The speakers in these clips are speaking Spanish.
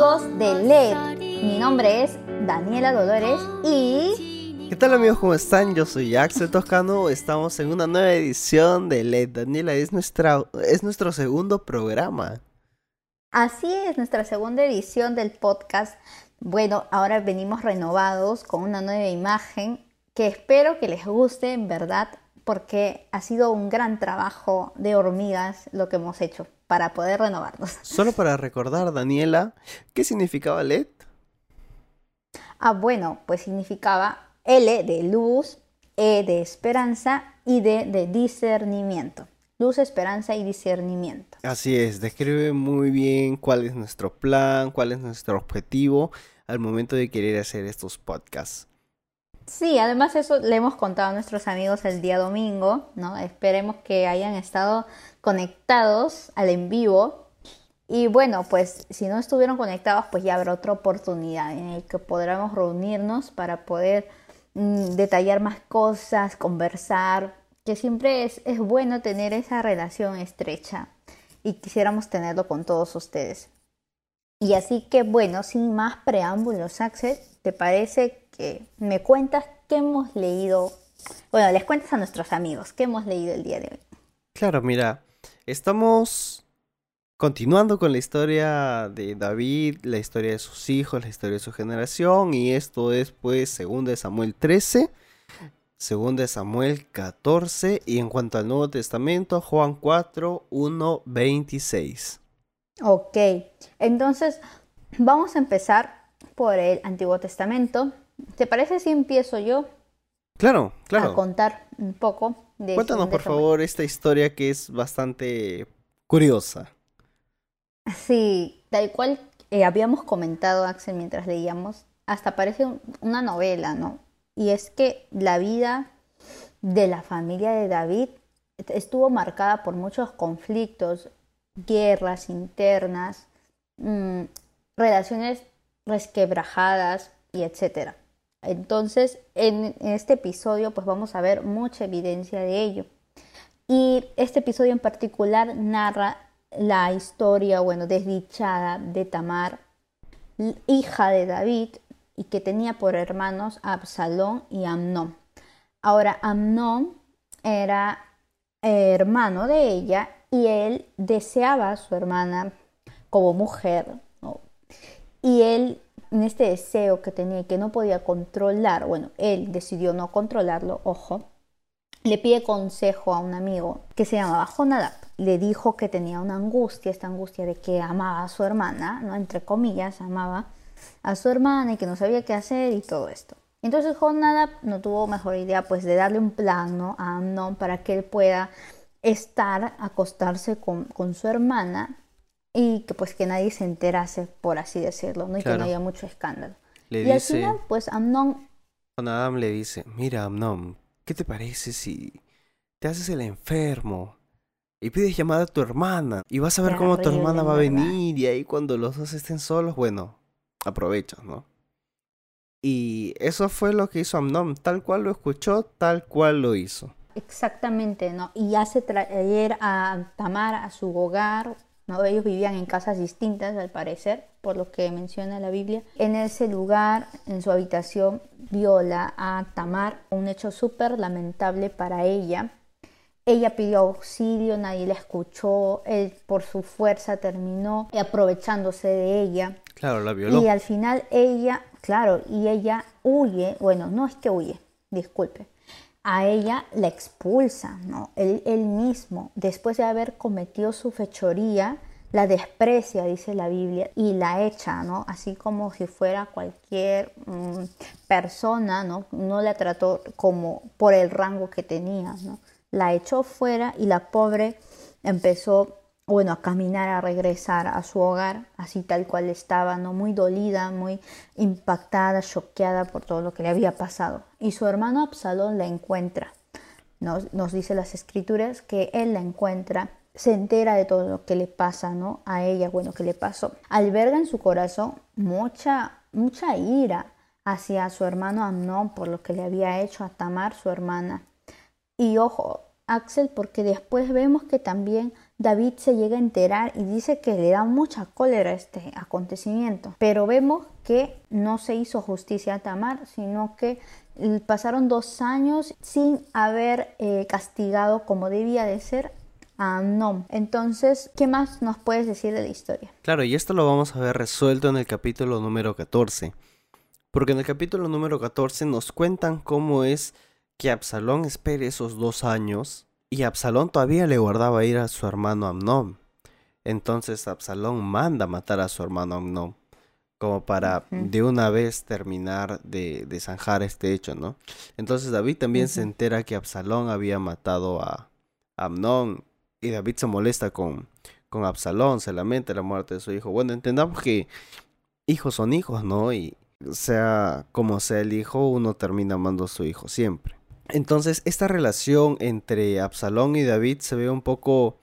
Amigos de LED, mi nombre es Daniela Dolores y... ¿Qué tal amigos? ¿Cómo están? Yo soy Axel Toscano, estamos en una nueva edición de LED. Daniela, es, nuestra, es nuestro segundo programa. Así es, nuestra segunda edición del podcast. Bueno, ahora venimos renovados con una nueva imagen que espero que les guste en verdad porque ha sido un gran trabajo de hormigas lo que hemos hecho para poder renovarnos. Solo para recordar, Daniela, ¿qué significaba LED? Ah, bueno, pues significaba L de luz, E de esperanza y D de discernimiento. Luz, esperanza y discernimiento. Así es, describe muy bien cuál es nuestro plan, cuál es nuestro objetivo al momento de querer hacer estos podcasts. Sí, además eso le hemos contado a nuestros amigos el día domingo, ¿no? Esperemos que hayan estado conectados al en vivo. Y bueno, pues si no estuvieron conectados, pues ya habrá otra oportunidad en la que podremos reunirnos para poder mm, detallar más cosas, conversar, que siempre es, es bueno tener esa relación estrecha y quisiéramos tenerlo con todos ustedes. Y así que bueno, sin más preámbulos, Axel, ¿te parece que me cuentas qué hemos leído? Bueno, les cuentas a nuestros amigos qué hemos leído el día de hoy. Claro, mira, estamos continuando con la historia de David, la historia de sus hijos, la historia de su generación, y esto es pues 2 Samuel 13, 2 Samuel 14, y en cuanto al Nuevo Testamento, Juan 4, 1, 26. Ok, entonces vamos a empezar por el Antiguo Testamento. ¿Te parece si empiezo yo? Claro, claro. A contar un poco de... Cuéntanos por favor esta historia que es bastante curiosa. Sí, tal cual eh, habíamos comentado, Axel, mientras leíamos, hasta parece una novela, ¿no? Y es que la vida de la familia de David estuvo marcada por muchos conflictos, guerras internas, mm, relaciones resquebrajadas y etcétera. Entonces, en este episodio, pues vamos a ver mucha evidencia de ello. Y este episodio en particular narra la historia, bueno, desdichada de Tamar, hija de David, y que tenía por hermanos a Absalón y Amnón. Ahora, Amnón era hermano de ella y él deseaba a su hermana como mujer, y él, en este deseo que tenía y que no podía controlar, bueno, él decidió no controlarlo, ojo, le pide consejo a un amigo que se llamaba Jonadab. Le dijo que tenía una angustia, esta angustia de que amaba a su hermana, ¿no? Entre comillas, amaba a su hermana y que no sabía qué hacer y todo esto. Entonces Jonadab no tuvo mejor idea pues de darle un plan a Amnon para que él pueda estar, acostarse con, con, su hermana y que pues que nadie se enterase, por así decirlo, ¿no? y que no haya mucho escándalo. y al final, pues Amnon... Jonadab le dice, mira Amnon, ¿qué te parece si te haces el enfermo y pides llamada a tu hermana y vas a ver cómo tu hermana va a venir y ahí cuando los dos estén solos, bueno, aprovechas, ¿no? Y eso fue lo que hizo Amnon, tal cual lo escuchó, tal cual lo hizo. Exactamente, ¿no? Y hace traer a Tamar a su hogar, ¿no? Ellos vivían en casas distintas, al parecer, por lo que menciona la Biblia. En ese lugar, en su habitación, viola a Tamar, un hecho súper lamentable para ella. Ella pidió auxilio, nadie la escuchó, él por su fuerza terminó aprovechándose de ella. Claro, la violó. Y al final ella, claro, y ella huye, bueno, no es que huye, disculpe, a ella la expulsa, ¿no? Él, mismo, después de haber cometido su fechoría, la desprecia, dice la Biblia, y la echa, ¿no? Así como si fuera cualquier mm, persona, ¿no? No la trató como por el rango que tenía, ¿no? La echó fuera y la pobre empezó, bueno, a caminar, a regresar a su hogar, así tal cual estaba, ¿no? Muy dolida, muy impactada, choqueada por todo lo que le había pasado. Y su hermano Absalón la encuentra. Nos, nos dice las escrituras que él la encuentra se entera de todo lo que le pasa, ¿no? A ella, bueno, que le pasó. Alberga en su corazón mucha, mucha ira hacia su hermano Amnón por lo que le había hecho a Tamar, su hermana. Y ojo, Axel, porque después vemos que también David se llega a enterar y dice que le da mucha cólera este acontecimiento. Pero vemos que no se hizo justicia a Tamar, sino que pasaron dos años sin haber eh, castigado como debía de ser a Amnón. Entonces, ¿qué más nos puedes decir de la historia? Claro, y esto lo vamos a ver resuelto en el capítulo número 14. Porque en el capítulo número 14 nos cuentan cómo es que Absalón espere esos dos años y Absalón todavía le guardaba ir a su hermano Amnón. Entonces Absalón manda matar a su hermano Amnón como para de una vez terminar de, zanjar este hecho, ¿no? Entonces David también se entera que Absalón había matado a Amnón y David se molesta con, con Absalón, se lamenta la muerte de su hijo. Bueno, entendamos que hijos son hijos, ¿no? Y sea como sea el hijo, uno termina amando a su hijo siempre. Entonces, esta relación entre Absalón y David se ve un poco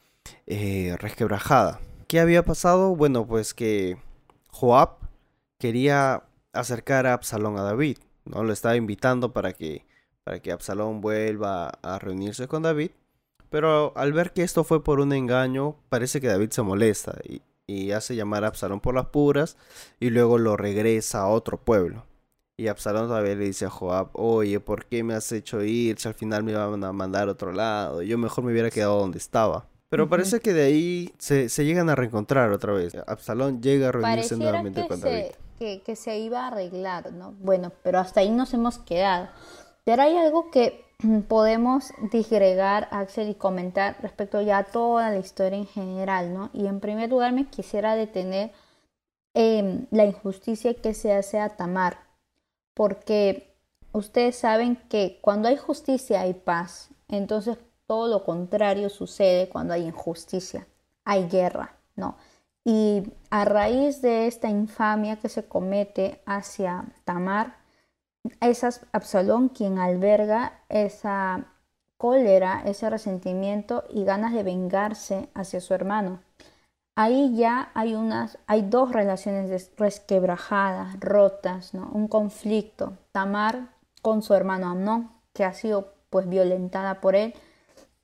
eh, resquebrajada. ¿Qué había pasado? Bueno, pues que Joab quería acercar a Absalón a David, ¿no? Lo estaba invitando para que, para que Absalón vuelva a reunirse con David. Pero al ver que esto fue por un engaño, parece que David se molesta y, hace llamar a Absalón por las puras y luego lo regresa a otro pueblo. Y Absalón todavía le dice a Joab, oye, ¿por qué me has hecho ir si al final me iban a mandar a otro lado? Yo mejor me hubiera quedado donde estaba. Pero parece que de ahí se, llegan a reencontrar otra vez. Absalón llega a reunirse nuevamente con David que, se iba a arreglar, ¿no? Bueno, pero hasta ahí nos hemos quedado. Pero hay algo que podemos disgregar, Axel, y comentar respecto ya a toda la historia en general, ¿no? Y en primer lugar me quisiera detener en la injusticia que se hace a Tamar, porque ustedes saben que cuando hay justicia hay paz, entonces todo lo contrario sucede cuando hay injusticia, hay guerra, ¿no? Y a raíz de esta infamia que se comete hacia Tamar, es Absalón quien alberga esa cólera, ese resentimiento y ganas de vengarse hacia su hermano. Ahí ya hay unas, hay dos relaciones resquebrajadas, rotas, ¿no? Un conflicto. Tamar con su hermano Amnón, que ha sido pues violentada por él,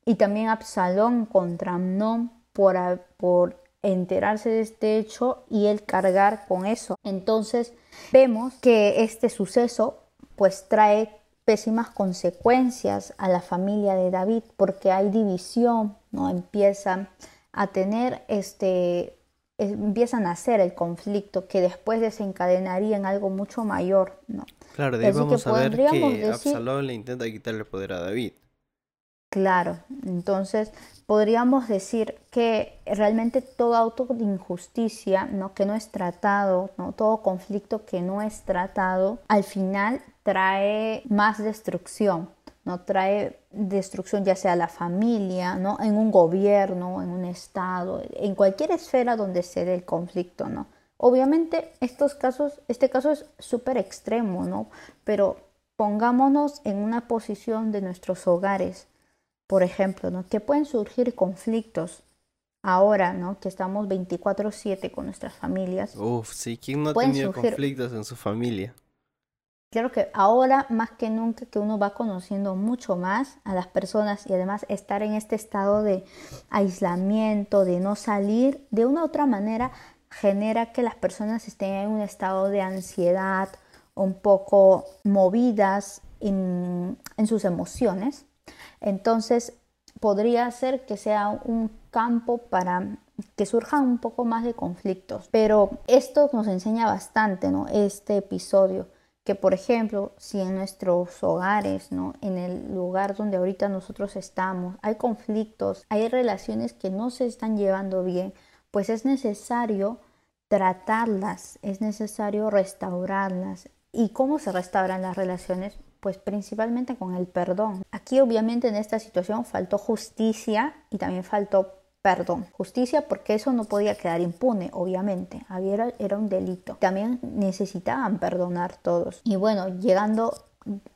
y también Absalón contra Amnón por, por enterarse de este hecho y el cargar con eso. Entonces vemos que este suceso pues trae pésimas consecuencias a la familia de David porque hay división, ¿no? Empiezan a tener este empiezan a hacer el conflicto que después desencadenaría en algo mucho mayor, ¿no? Claro, de ahí vamos a ver que Absalón le intenta quitarle el poder a David. Claro, entonces podríamos decir que realmente todo auto de injusticia, ¿no? que no es tratado, ¿no? todo conflicto que no es tratado, al final trae más destrucción, no trae destrucción ya sea a la familia, ¿no? en un gobierno, en un estado, en cualquier esfera donde se dé el conflicto, ¿no? Obviamente estos casos, este caso es súper extremo, ¿no? Pero pongámonos en una posición de nuestros hogares por ejemplo, ¿no? que pueden surgir conflictos ahora, ¿no? que estamos 24/7 con nuestras familias. Uf, sí, ¿quién no ha tenido conflictos en su familia? Claro que ahora más que nunca que uno va conociendo mucho más a las personas y además estar en este estado de aislamiento, de no salir, de una u otra manera genera que las personas estén en un estado de ansiedad, un poco movidas en, en sus emociones entonces, podría ser que sea un campo para que surjan un poco más de conflictos. Pero esto nos enseña bastante, ¿no? Este episodio. Que, por ejemplo, si en nuestros hogares, ¿no? En el lugar donde ahorita nosotros estamos, hay conflictos, hay relaciones que no se están llevando bien, pues es necesario tratarlas, es necesario restaurarlas. ¿Y cómo se restauran las relaciones? pues principalmente con el perdón. Aquí obviamente en esta situación faltó justicia y también faltó perdón. Justicia porque eso no podía quedar impune, obviamente. Había, era un delito. También necesitaban perdonar todos. Y bueno, llegando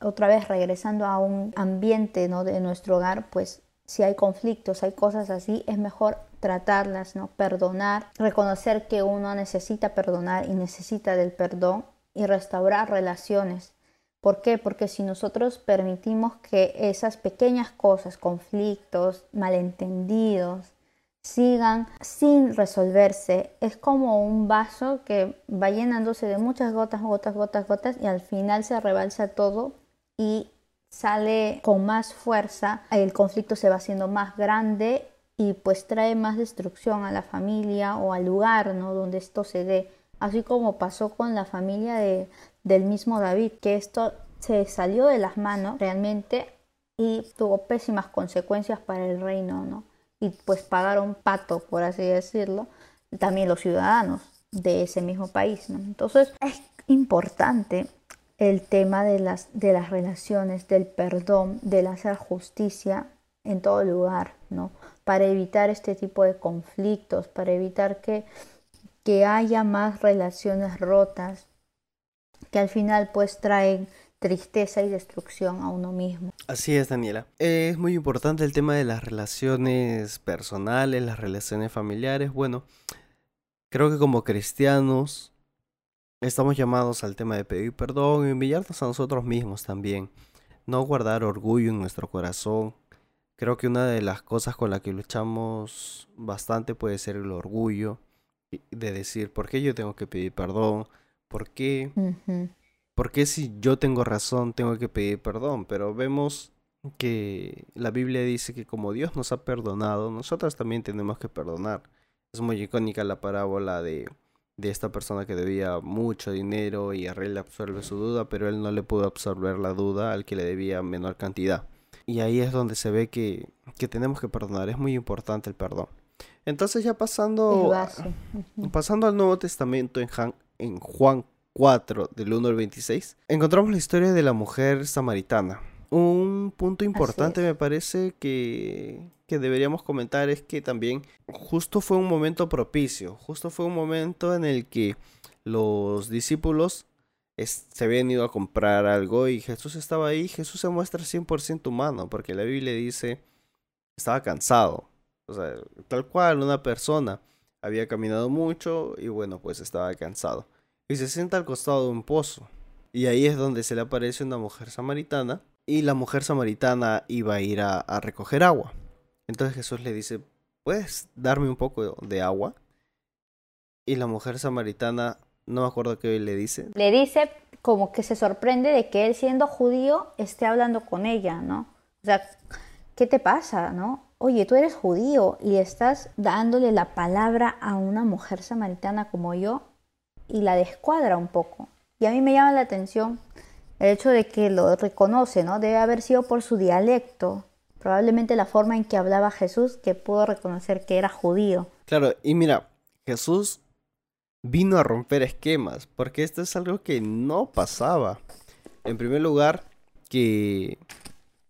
otra vez, regresando a un ambiente ¿no? de nuestro hogar, pues si hay conflictos, hay cosas así, es mejor tratarlas, ¿no? Perdonar, reconocer que uno necesita perdonar y necesita del perdón y restaurar relaciones ¿Por qué? Porque si nosotros permitimos que esas pequeñas cosas, conflictos, malentendidos, sigan sin resolverse. Es como un vaso que va llenándose de muchas gotas, gotas, gotas, gotas y al final se rebalsa todo y sale con más fuerza, el conflicto se va haciendo más grande y pues trae más destrucción a la familia o al lugar ¿no? donde esto se dé, así como pasó con la familia de, del mismo David, que esto se salió de las manos realmente y tuvo pésimas consecuencias para el reino, ¿no? Y pues pagaron pato, por así decirlo, también los ciudadanos de ese mismo país. Entonces es importante el tema de las, de las relaciones, del perdón, del hacer justicia en todo lugar, ¿no? Para evitar este tipo de conflictos, para evitar que, que haya más relaciones rotas, que al final pues traen tristeza y destrucción a uno mismo. Así es, Daniela. Es muy importante el tema de las relaciones personales, las relaciones familiares. Bueno, creo que como cristianos estamos llamados al tema de pedir perdón y humillarnos a nosotros mismos también. No guardar orgullo en nuestro corazón. Creo que una de las cosas con las que luchamos bastante puede ser el orgullo de decir, ¿por qué yo tengo que pedir perdón? ¿Por qué? Porque si yo tengo razón tengo que pedir perdón? Pero vemos que la Biblia dice que como Dios nos ha perdonado, nosotros también tenemos que perdonar. Es muy icónica la parábola de, de esta persona que debía mucho dinero y a rey le absorbe su duda, pero él no le pudo absorber la duda al que le debía menor cantidad. Y ahí es donde se ve que, que tenemos que perdonar, es muy importante el perdón. Entonces ya pasando, pasando al Nuevo Testamento en, en Juan 4, del 1 al 26, encontramos la historia de la mujer samaritana. Un punto importante me parece que, que deberíamos comentar es que también justo fue un momento propicio, justo fue un momento en el que los discípulos se habían ido a comprar algo y Jesús estaba ahí. Jesús se muestra 100% humano porque la Biblia dice estaba cansado. O sea, tal cual una persona había caminado mucho y bueno, pues estaba cansado y se sienta al costado de un pozo. Y ahí es donde se le aparece una mujer samaritana y la mujer samaritana iba a ir a, recoger agua. Entonces Jesús le dice, ¿puedes darme un poco de agua? Y la mujer samaritana, no me acuerdo qué le dice. Le dice como que se sorprende de que él siendo judío esté hablando con ella, ¿no? O sea, ¿qué te pasa, no? Oye, tú eres judío y estás dándole la palabra a una mujer samaritana como yo y la descuadra un poco. Y a mí me llama la atención el hecho de que lo reconoce, ¿no? Debe haber sido por su dialecto, probablemente la forma en que hablaba Jesús, que pudo reconocer que era judío. Claro, y mira, Jesús vino a romper esquemas, porque esto es algo que no pasaba. En primer lugar, que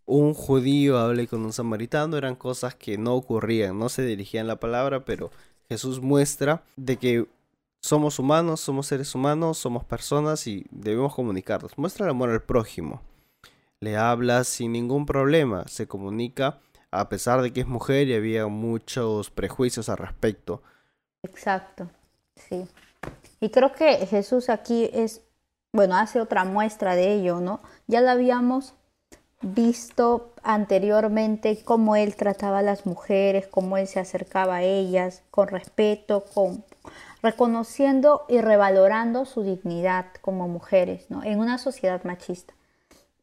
un judío hable con un samaritano eran cosas que no ocurrían, no se dirigían la palabra, pero Jesús muestra de que somos humanos, somos seres humanos, somos personas y debemos comunicarnos. Muestra el amor al prójimo. Le habla sin ningún problema, se comunica a pesar de que es mujer y había muchos prejuicios al respecto. Exacto, sí. Y creo que Jesús aquí es, bueno, hace otra muestra de ello, ¿no? Ya lo habíamos visto anteriormente cómo él trataba a las mujeres, cómo él se acercaba a ellas con respeto, con reconociendo y revalorando su dignidad como mujeres ¿no? en una sociedad machista.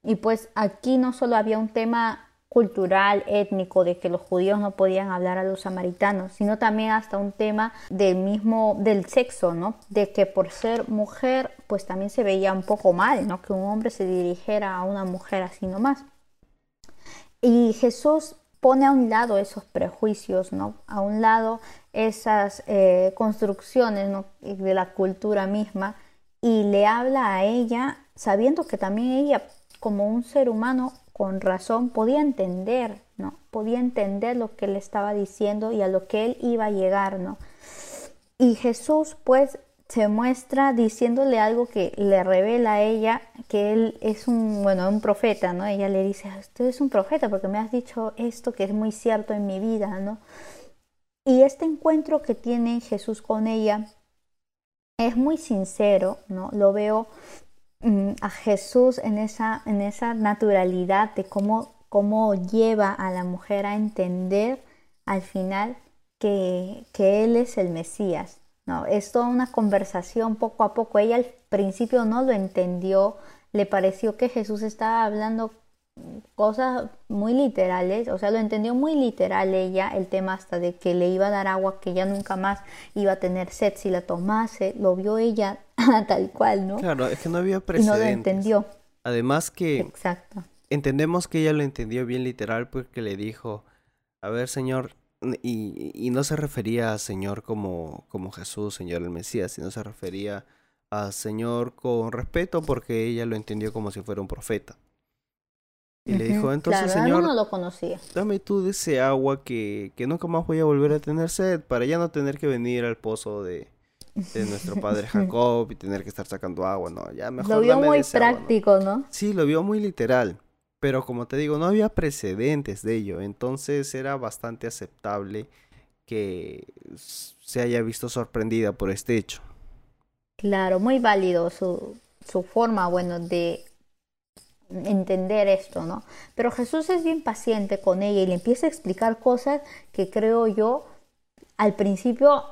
Y pues aquí no solo había un tema cultural, étnico, de que los judíos no podían hablar a los samaritanos, sino también hasta un tema del mismo, del sexo, ¿no? De que por ser mujer, pues también se veía un poco mal, ¿no? Que un hombre se dirigiera a una mujer así nomás. Y Jesús pone a un lado esos prejuicios, ¿no? A un lado esas eh, construcciones de la cultura misma y le habla a ella sabiendo que también ella como un ser humano con razón podía entender, ¿no? Podía entender lo que él estaba diciendo y a lo que él iba a llegar, ¿no? Y Jesús pues se muestra diciéndole algo que le revela a ella que él es un, bueno, un profeta, ¿no? Ella le dice, usted es un profeta porque me has dicho esto que es muy cierto en mi vida, ¿no? Y este encuentro que tiene Jesús con ella es muy sincero, ¿no? Lo veo mm, a Jesús en esa, en esa naturalidad de cómo, cómo lleva a la mujer a entender al final que, que Él es el Mesías. No, es toda una conversación poco a poco. Ella al principio no lo entendió, le pareció que Jesús estaba hablando cosas muy literales, o sea, lo entendió muy literal ella, el tema hasta de que le iba a dar agua que ya nunca más iba a tener sed si la tomase, lo vio ella tal cual, ¿no? Claro, es que no había precedentes. Y no lo entendió. Además que Exacto. entendemos que ella lo entendió bien literal porque le dijo, a ver, Señor, y, y no se refería a Señor como, como Jesús, Señor el Mesías, sino se refería a Señor con respeto porque ella lo entendió como si fuera un profeta. Y le dijo, entonces, Señor, no lo conocía. dame tú de ese agua que, que nunca más voy a volver a tener sed, para ya no tener que venir al pozo de, de nuestro padre Jacob y tener que estar sacando agua, no, ya mejor. Lo vio muy práctico, ¿no? Sí, lo vio muy literal, pero como te digo, no había precedentes de ello, entonces era bastante aceptable que se haya visto sorprendida por este hecho. Claro, muy válido su, su forma, bueno, de entender esto, ¿no? Pero Jesús es bien paciente con ella y le empieza a explicar cosas que creo yo al principio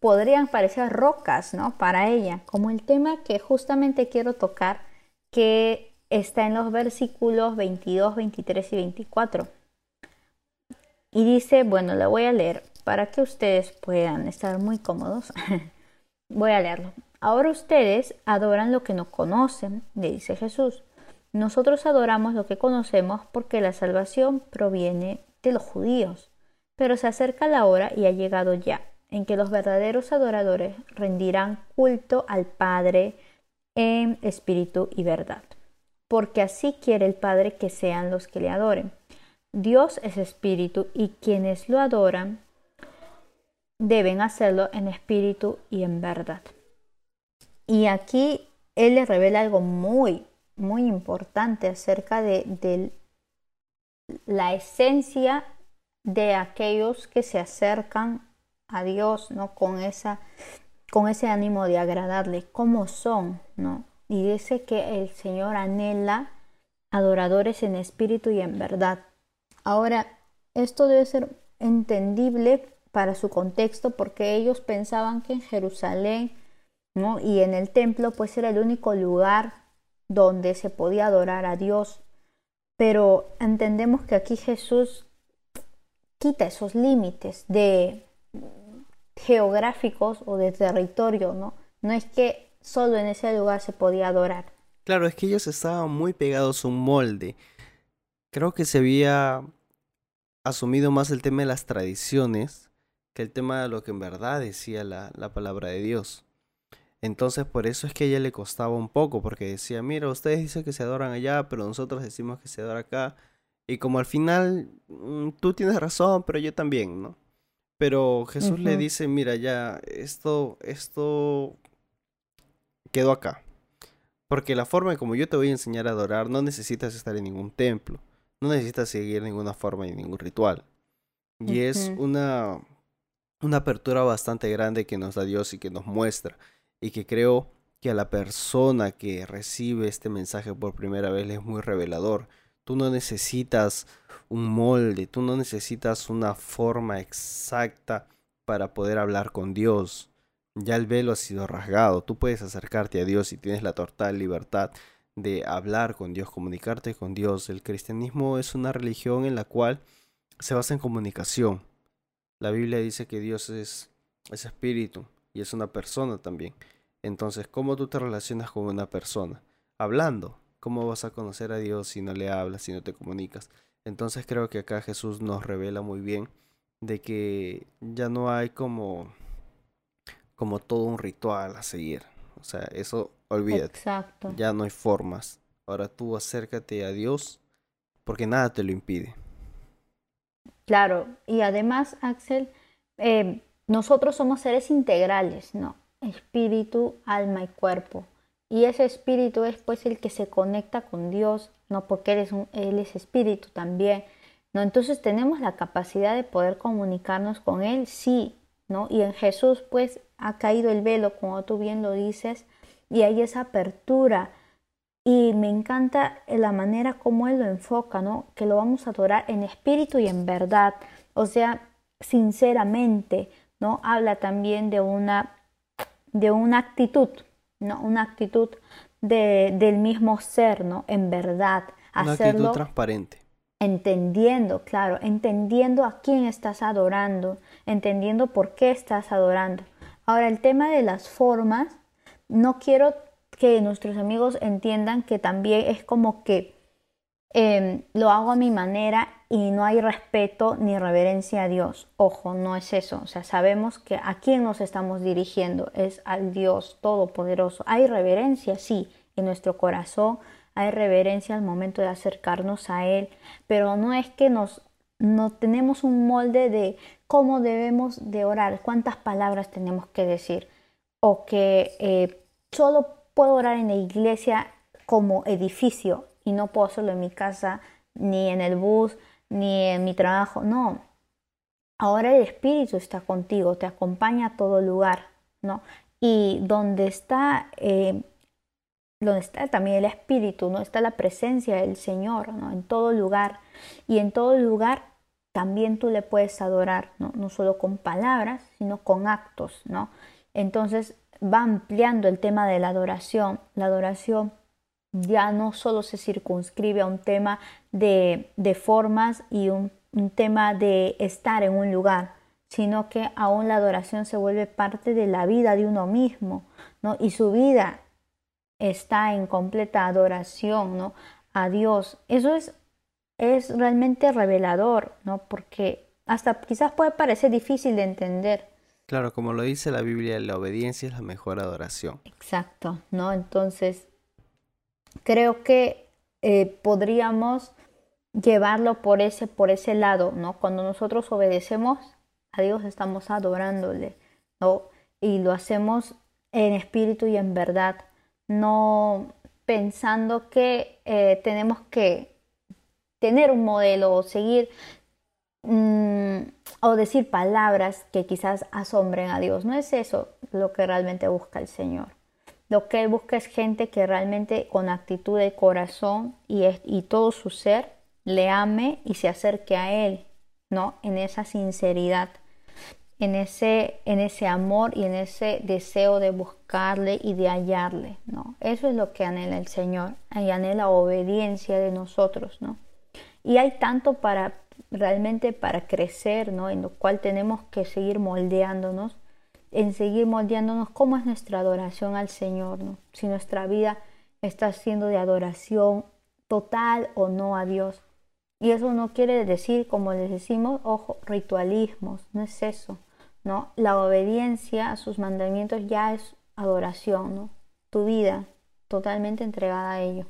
podrían parecer rocas, ¿no? Para ella, como el tema que justamente quiero tocar, que está en los versículos 22, 23 y 24. Y dice, bueno, la voy a leer para que ustedes puedan estar muy cómodos. voy a leerlo. Ahora ustedes adoran lo que no conocen, le dice Jesús. Nosotros adoramos lo que conocemos porque la salvación proviene de los judíos, pero se acerca la hora y ha llegado ya en que los verdaderos adoradores rendirán culto al Padre en espíritu y verdad, porque así quiere el Padre que sean los que le adoren. Dios es espíritu y quienes lo adoran deben hacerlo en espíritu y en verdad. Y aquí Él le revela algo muy, muy importante acerca de, la esencia de aquellos que se acercan a Dios, ¿no? Con, esa, con ese ánimo de agradarle, cómo son, ¿no? Y dice que el Señor anhela adoradores en espíritu y en verdad. Ahora, esto debe ser entendible para su contexto porque ellos pensaban que en Jerusalén ¿no? y en el templo pues era el único lugar donde se podía adorar a Dios. Pero entendemos que aquí Jesús quita esos límites de geográficos o de territorio, ¿no? No es que solo en ese lugar se podía adorar. Claro, es que ellos estaban muy pegados a un molde. Creo que se había asumido más el tema de las tradiciones que el tema de lo que en verdad decía la, la palabra de Dios. Entonces por eso es que a ella le costaba un poco, porque decía, mira, ustedes dicen que se adoran allá, pero nosotros decimos que se adora acá. Y como al final mm, tú tienes razón, pero yo también, ¿no? Pero Jesús le dice, mira, ya, esto, esto quedó acá. Porque la forma en como yo te voy a enseñar a adorar, no necesitas estar en ningún templo, no necesitas seguir ninguna forma ni ningún ritual. Y es una, una apertura bastante grande que nos da Dios y que nos muestra y que creo que a la persona que recibe este mensaje por primera vez le es muy revelador. Tú no necesitas un molde, tú no necesitas una forma exacta para poder hablar con Dios. Ya el velo ha sido rasgado, tú puedes acercarte a Dios y tienes la total libertad de hablar con Dios, comunicarte con Dios. El cristianismo es una religión en la cual se basa en comunicación. La Biblia dice que Dios es, es espíritu y es una persona también. Entonces, ¿cómo tú te relacionas con una persona? Hablando. ¿Cómo vas a conocer a Dios si no le hablas, si no te comunicas? Entonces creo que acá Jesús nos revela muy bien de que ya no hay como como todo un ritual a seguir. O sea, eso olvídate. Exacto. Ya no hay formas. Ahora tú acércate a Dios porque nada te lo impide. Claro, y además, Axel, eh, nosotros somos seres integrales, ¿no? espíritu, alma y cuerpo. Y ese espíritu es pues el que se conecta con Dios, no porque él es, él es espíritu también. ¿no? Entonces tenemos la capacidad de poder comunicarnos con Él, sí, ¿no? Y en Jesús pues ha caído el velo, como tú bien lo dices, y hay esa apertura. Y me encanta la manera como Él lo enfoca, ¿no? Que lo vamos a adorar en espíritu y en verdad. O sea, sinceramente, ¿no? Habla también de una, de una actitud, ¿no? Una actitud de, del mismo ser, ¿no? En verdad. Una actitud transparente. Entendiendo, claro, entendiendo a quién estás adorando, entendiendo por qué estás adorando. Ahora, el tema de las formas, no quiero que nuestros amigos entiendan que también es como que em, lo hago a mi manera y no hay respeto ni reverencia a Dios. Ojo, no es eso. O sea, sabemos que a quién nos estamos dirigiendo es al Dios Todopoderoso. Hay reverencia, sí, en nuestro corazón, hay reverencia al momento de acercarnos a Él, pero no es que nos no tenemos un molde de cómo debemos de orar, cuántas palabras tenemos que decir, o que eh, solo puedo orar en la iglesia como edificio y no puedo hacerlo en mi casa, ni en el bus, ni en mi trabajo, no. Ahora el Espíritu está contigo, te acompaña a todo lugar, ¿no? Y donde está, eh, donde está también el Espíritu, ¿no? Está la presencia del Señor, ¿no? En todo lugar. Y en todo lugar también tú le puedes adorar, ¿no? No solo con palabras, sino con actos, ¿no? Entonces va ampliando el tema de la adoración. La adoración ya no solo se circunscribe a un tema de, formas y un, tema de estar en un lugar, sino que aún la adoración se vuelve parte de la vida de uno mismo, ¿no? Y su vida está en completa adoración, ¿no? A Dios. Eso es, es realmente revelador, ¿no? Porque hasta quizás puede parecer difícil de entender. Claro, como lo dice la Biblia, la obediencia es la mejor adoración. Exacto, ¿no? Entonces, creo que eh, podríamos llevarlo por ese, por ese lado, ¿no? Cuando nosotros obedecemos a Dios estamos adorándole, ¿no? Y lo hacemos en espíritu y en verdad, no pensando que eh, tenemos que tener un modelo o seguir mm, o decir palabras que quizás asombren a Dios. No es eso lo que realmente busca el Señor. Lo que Él busca es gente que realmente con actitud de corazón y, y todo su ser le ame y se acerque a Él, ¿no? En esa sinceridad, en ese, en ese amor y en ese deseo de buscarle y de hallarle, ¿no? Eso es lo que anhela el Señor y anhela obediencia de nosotros, ¿no? Y hay tanto para realmente para crecer, ¿no? En lo cual tenemos que seguir moldeándonos en seguir moldeándonos cómo es nuestra adoración al Señor, ¿no? si nuestra vida está siendo de adoración total o no a Dios. Y eso no quiere decir, como les decimos, ojo, ritualismos, no es eso, ¿no? La obediencia a sus mandamientos ya es adoración, ¿no? Tu vida totalmente entregada a ello.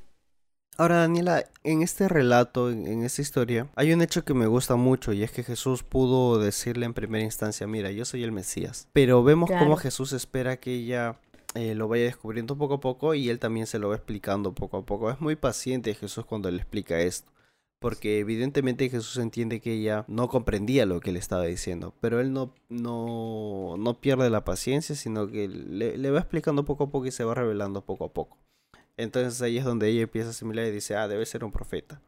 Ahora, Daniela, en este relato, en, esta historia, hay un hecho que me gusta mucho y es que Jesús pudo decirle en primera instancia, mira, yo soy el Mesías. Pero vemos cómo Jesús espera que ella eh, lo vaya descubriendo poco a poco y él también se lo va explicando poco a poco. Es muy paciente Jesús cuando le explica esto. Porque evidentemente Jesús entiende que ella no comprendía lo que le estaba diciendo. Pero él no, no, no pierde la paciencia, sino que le, le va explicando poco a poco y se va revelando poco a poco. Entonces ahí es donde ella empieza a asimilar y dice, ah, debe ser un profeta.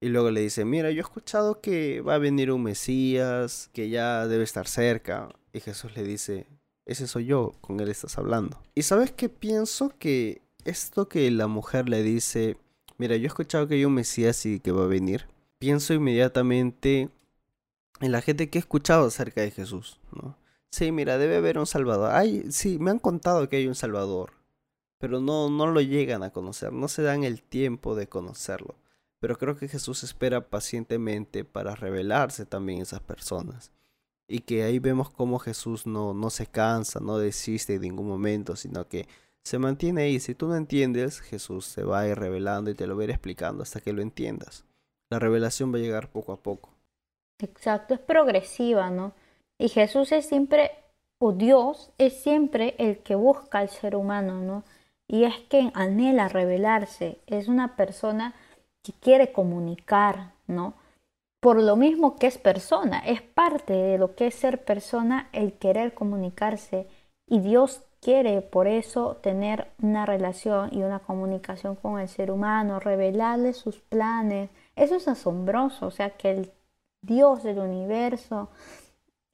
Y luego le dice, mira, yo he escuchado que va a venir un Mesías, que ya debe estar cerca. Y Jesús le dice, ese soy yo, con él estás hablando. Y sabes qué pienso que esto que la mujer le dice, mira, yo he escuchado que hay un Mesías y que va a venir. Pienso inmediatamente en la gente que he escuchado acerca de Jesús, ¿no? Sí, mira, debe haber un Salvador. Ay, sí, me han contado que hay un Salvador pero no, no lo llegan a conocer, no se dan el tiempo de conocerlo. Pero creo que Jesús espera pacientemente para revelarse también a esas personas. Y que ahí vemos cómo Jesús no, no se cansa, no desiste en ningún momento, sino que se mantiene ahí. Si tú no entiendes, Jesús se va a ir revelando y te lo va a ir explicando hasta que lo entiendas. La revelación va a llegar poco a poco. Exacto, es progresiva, ¿no? Y Jesús es siempre, o Dios es siempre el que busca al ser humano, ¿no? Y es que anhela revelarse, es una persona que quiere comunicar, ¿no? Por lo mismo que es persona, es parte de lo que es ser persona el querer comunicarse y Dios quiere por eso tener una relación y una comunicación con el ser humano, revelarle sus planes. Eso es asombroso, o sea que el Dios del universo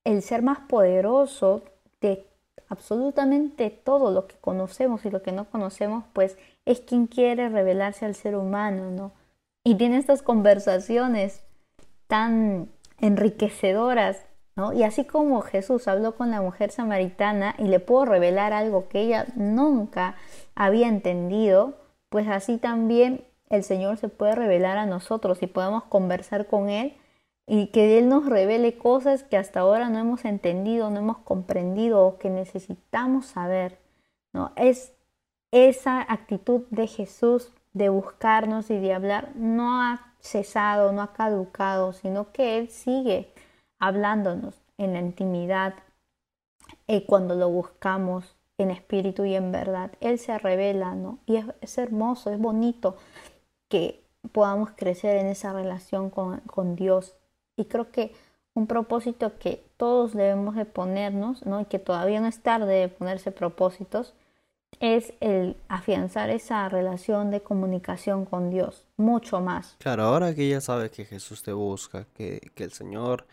el ser más poderoso de absolutamente todo lo que conocemos y lo que no conocemos, pues es quien quiere revelarse al ser humano, ¿no? Y tiene estas conversaciones tan enriquecedoras, ¿no? Y así como Jesús habló con la mujer samaritana y le pudo revelar algo que ella nunca había entendido, pues así también el Señor se puede revelar a nosotros y podemos conversar con Él y que Él nos revele cosas que hasta ahora no hemos entendido, no hemos comprendido o que necesitamos saber. ¿no? Es esa actitud de Jesús de buscarnos y de hablar no ha cesado, no ha caducado, sino que Él sigue hablándonos en la intimidad y cuando lo buscamos en espíritu y en verdad. Él se revela, ¿no? Y es, es hermoso, es bonito que podamos crecer en esa relación con, con Dios y creo que un propósito que todos debemos de ponernos, ¿no? Y que todavía no es tarde de ponerse propósitos, es el afianzar esa relación de comunicación con Dios, mucho más. Claro, ahora que ya sabes que Jesús te busca, que, que el Señor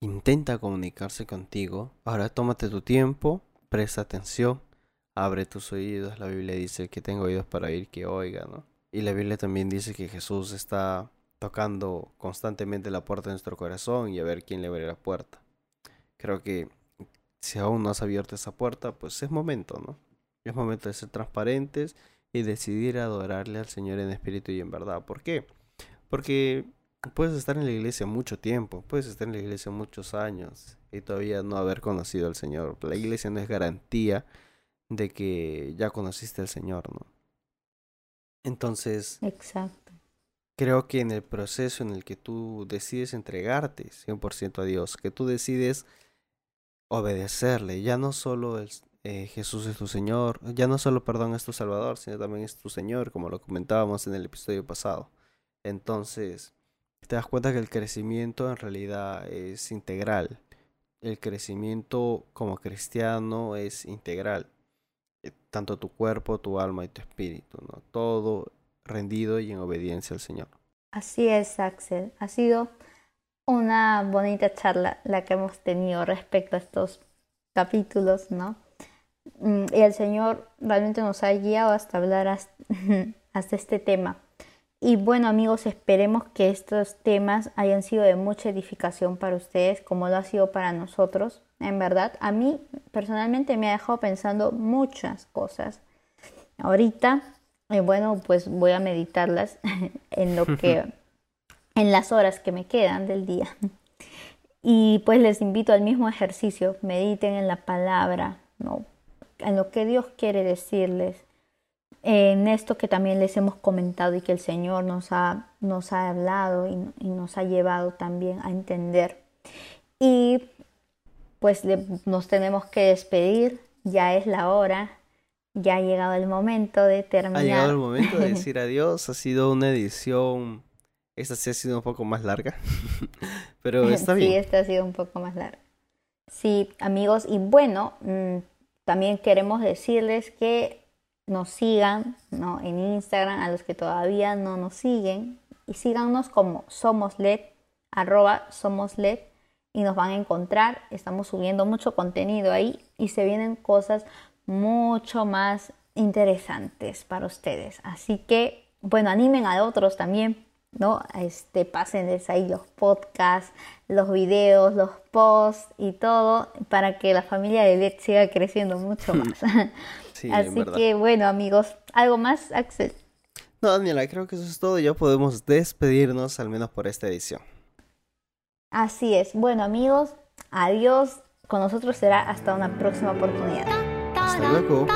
intenta comunicarse contigo, ahora tómate tu tiempo, presta atención, abre tus oídos. La Biblia dice que tengo oídos para oír, que oiga, ¿no? Y la Biblia también dice que Jesús está tocando constantemente la puerta de nuestro corazón y a ver quién le abre la puerta. Creo que si aún no has abierto esa puerta, pues es momento, ¿no? Es momento de ser transparentes y decidir adorarle al Señor en espíritu y en verdad. ¿Por qué? Porque puedes estar en la iglesia mucho tiempo, puedes estar en la iglesia muchos años y todavía no haber conocido al Señor. La iglesia no es garantía de que ya conociste al Señor, ¿no? Entonces, Exacto creo que en el proceso en el que tú decides entregarte 100% a Dios, que tú decides obedecerle, ya no solo eh, Jesús es tu Señor, ya no solo, perdón, es tu Salvador, sino también es tu Señor, como lo comentábamos en el episodio pasado. Entonces, te das cuenta que el crecimiento en realidad es integral. El crecimiento como cristiano es integral. Eh, tanto tu cuerpo, tu alma y tu espíritu, ¿no? Todo rendido y en obediencia al Señor. Así es, Axel. Ha sido una bonita charla la que hemos tenido respecto a estos capítulos, ¿no? Mm, y el Señor realmente nos ha guiado hasta hablar hasta, este tema. Y bueno amigos, esperemos que estos temas hayan sido de mucha edificación para ustedes, como lo ha sido para nosotros. En verdad, a mí personalmente me ha dejado pensando muchas cosas. Ahorita y bueno, pues voy a meditarlas en lo que en las horas que me quedan del día. Y pues les invito al mismo ejercicio, mediten en la palabra, ¿no? en lo que Dios quiere decirles, en esto que también les hemos comentado y que el Señor nos ha, nos ha hablado y, y nos ha llevado también a entender. Y pues nos tenemos que despedir, ya es la hora, ya ha llegado el momento de terminar. Ha llegado el momento de decir adiós. Ha sido una edición. Esta sí ha sido un poco más larga. Pero está bien. Sí, esta ha sido un poco más larga. Sí, amigos. Y bueno, mm, también queremos decirles que nos sigan ¿no? en Instagram a los que todavía no nos siguen. Y síganos como SomosLed, arroba SomosLed. Y nos van a encontrar. Estamos subiendo mucho contenido ahí. Y se vienen cosas mucho más interesantes para ustedes. Así que, bueno, animen a otros también, ¿no? Este, pásenles ahí los podcasts, los videos, los posts y todo para que la familia de Led siga creciendo mucho más. Así que, bueno, amigos, ¿algo más, Axel? No, Daniela, creo que eso es todo. Ya podemos despedirnos, al menos por esta edición. Así es. Bueno, amigos, adiós. Con nosotros será hasta una próxima oportunidad. Hasta luego.